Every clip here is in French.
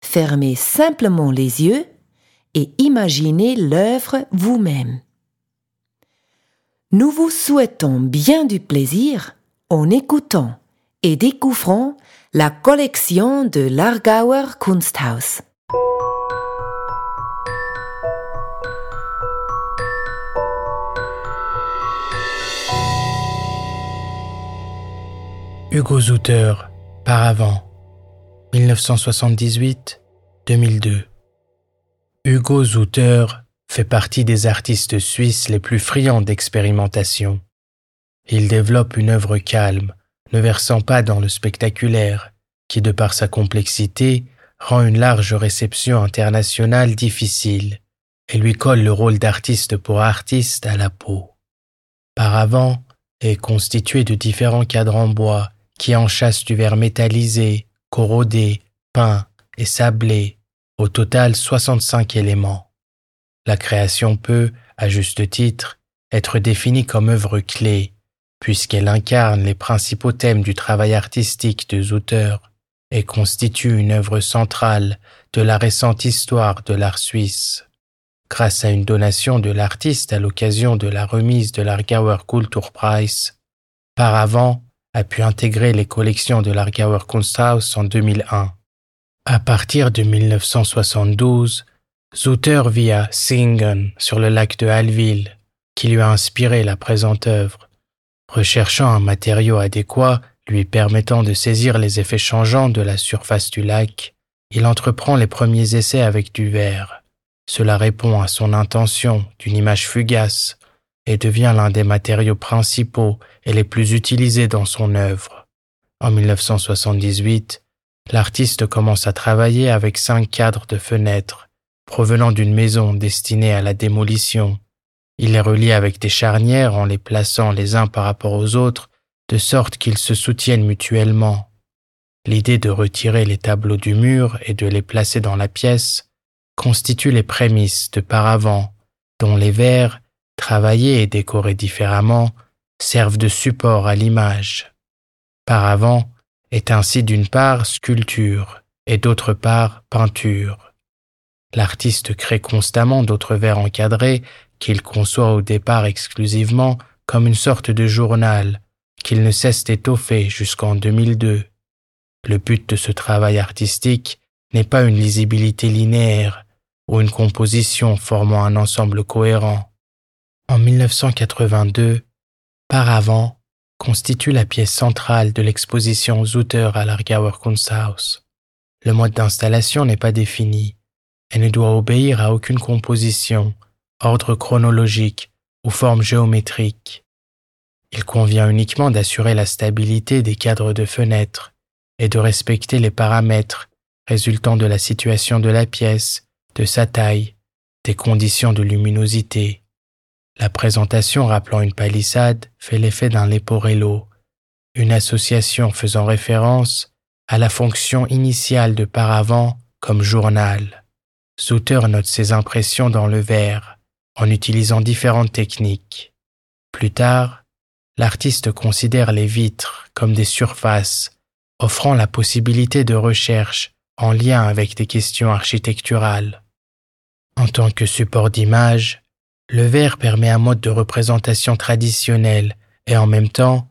fermez simplement les yeux et imaginez l'œuvre vous-même. Nous vous souhaitons bien du plaisir en écoutant et découvrant la collection de l'Argauer Kunsthaus. Hugo Zouter, Paravent, 1978-2002. Hugo Zouter fait partie des artistes suisses les plus friands d'expérimentation. Il développe une œuvre calme, ne versant pas dans le spectaculaire, qui de par sa complexité rend une large réception internationale difficile et lui colle le rôle d'artiste pour artiste à la peau. Paravent est constitué de différents cadres en bois qui enchâssent du verre métallisé, corrodé, peint et sablé, au total 65 éléments. La création peut, à juste titre, être définie comme œuvre clé, puisqu'elle incarne les principaux thèmes du travail artistique de Zouter et constitue une œuvre centrale de la récente histoire de l'art suisse. Grâce à une donation de l'artiste à l'occasion de la remise de l'Argauer Kulturpreis, par avant, a pu intégrer les collections de l'Argauer Kunsthaus en 2001. À partir de 1972, Zouter vit à Singen, sur le lac de Halleville, qui lui a inspiré la présente œuvre. Recherchant un matériau adéquat lui permettant de saisir les effets changeants de la surface du lac, il entreprend les premiers essais avec du verre. Cela répond à son intention d'une image fugace, et devient l'un des matériaux principaux et les plus utilisés dans son œuvre. En 1978, l'artiste commence à travailler avec cinq cadres de fenêtres provenant d'une maison destinée à la démolition. Il les relie avec des charnières en les plaçant les uns par rapport aux autres de sorte qu'ils se soutiennent mutuellement. L'idée de retirer les tableaux du mur et de les placer dans la pièce constitue les prémices de paravent dont les verres travaillés et décorés différemment, servent de support à l'image. Paravent est ainsi d'une part sculpture et d'autre part peinture. L'artiste crée constamment d'autres vers encadrés qu'il conçoit au départ exclusivement comme une sorte de journal qu'il ne cesse d'étoffer jusqu'en 2002. Le but de ce travail artistique n'est pas une lisibilité linéaire ou une composition formant un ensemble cohérent. En 1982, Paravent constitue la pièce centrale de l'exposition Zouter à l'Argauer Kunsthaus. Le mode d'installation n'est pas défini et ne doit obéir à aucune composition, ordre chronologique ou forme géométrique. Il convient uniquement d'assurer la stabilité des cadres de fenêtres et de respecter les paramètres résultant de la situation de la pièce, de sa taille, des conditions de luminosité, la présentation rappelant une palissade fait l'effet d'un leporello, une association faisant référence à la fonction initiale de paravent comme journal. Souter note ses impressions dans le verre, en utilisant différentes techniques. Plus tard, l'artiste considère les vitres comme des surfaces offrant la possibilité de recherche en lien avec des questions architecturales. En tant que support d'image, le verre permet un mode de représentation traditionnel et en même temps,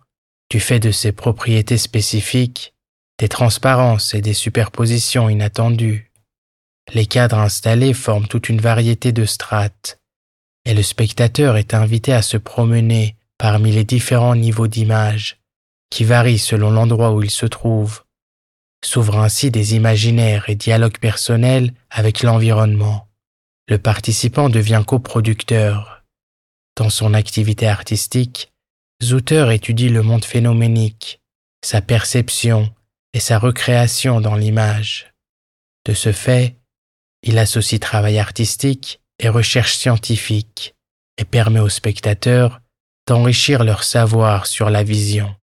du fait de ses propriétés spécifiques, des transparences et des superpositions inattendues. Les cadres installés forment toute une variété de strates, et le spectateur est invité à se promener parmi les différents niveaux d'image, qui varient selon l'endroit où il se trouve. S'ouvrent ainsi des imaginaires et dialogues personnels avec l'environnement. Le participant devient coproducteur. Dans son activité artistique, Zouter étudie le monde phénoménique, sa perception et sa recréation dans l'image. De ce fait, il associe travail artistique et recherche scientifique et permet aux spectateurs d'enrichir leur savoir sur la vision.